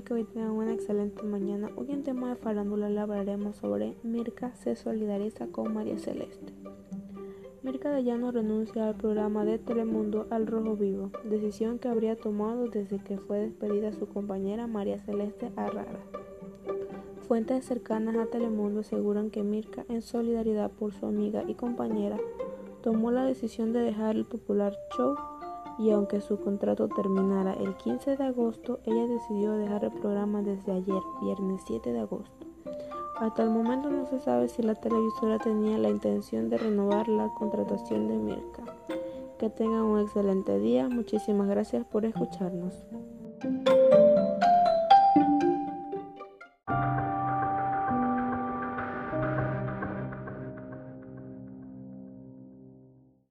que hoy tengan una excelente mañana. Hoy en tema de farándula hablaremos sobre Mirka se solidariza con María Celeste. Mirka de Llano renuncia al programa de Telemundo Al Rojo Vivo, decisión que habría tomado desde que fue despedida su compañera María Celeste Arrara. Fuentes cercanas a Telemundo aseguran que Mirka, en solidaridad por su amiga y compañera, tomó la decisión de dejar el popular show y aunque su contrato terminara el 15 de agosto, ella decidió dejar el programa desde ayer, viernes 7 de agosto. Hasta el momento no se sabe si la televisora tenía la intención de renovar la contratación de Mirka. Que tengan un excelente día, muchísimas gracias por escucharnos.